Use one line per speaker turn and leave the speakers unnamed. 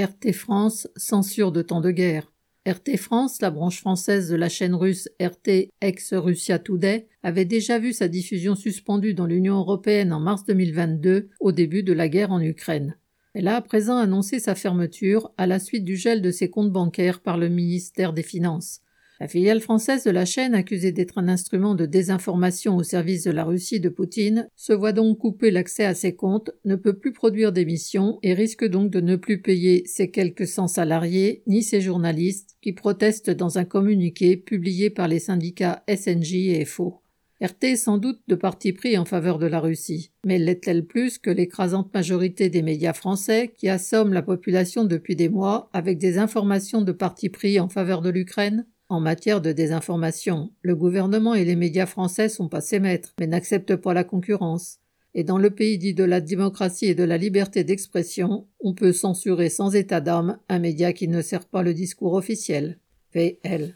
RT France, censure de temps de guerre. RT France, la branche française de la chaîne russe RT ex-Russia Today, avait déjà vu sa diffusion suspendue dans l'Union européenne en mars 2022, au début de la guerre en Ukraine. Elle a à présent annoncé sa fermeture à la suite du gel de ses comptes bancaires par le ministère des Finances. La filiale française de la chaîne, accusée d'être un instrument de désinformation au service de la Russie de Poutine, se voit donc couper l'accès à ses comptes, ne peut plus produire d'émissions et risque donc de ne plus payer ses quelques cent salariés ni ses journalistes qui protestent dans un communiqué publié par les syndicats SNJ et FO. RT est sans doute de parti pris en faveur de la Russie, mais l'est-elle plus que l'écrasante majorité des médias français qui assomment la population depuis des mois avec des informations de parti pris en faveur de l'Ukraine? En matière de désinformation, le gouvernement et les médias français sont pas ses maîtres, mais n'acceptent pas la concurrence. Et dans le pays dit de la démocratie et de la liberté d'expression, on peut censurer sans état d'âme un média qui ne sert pas le discours officiel. VL.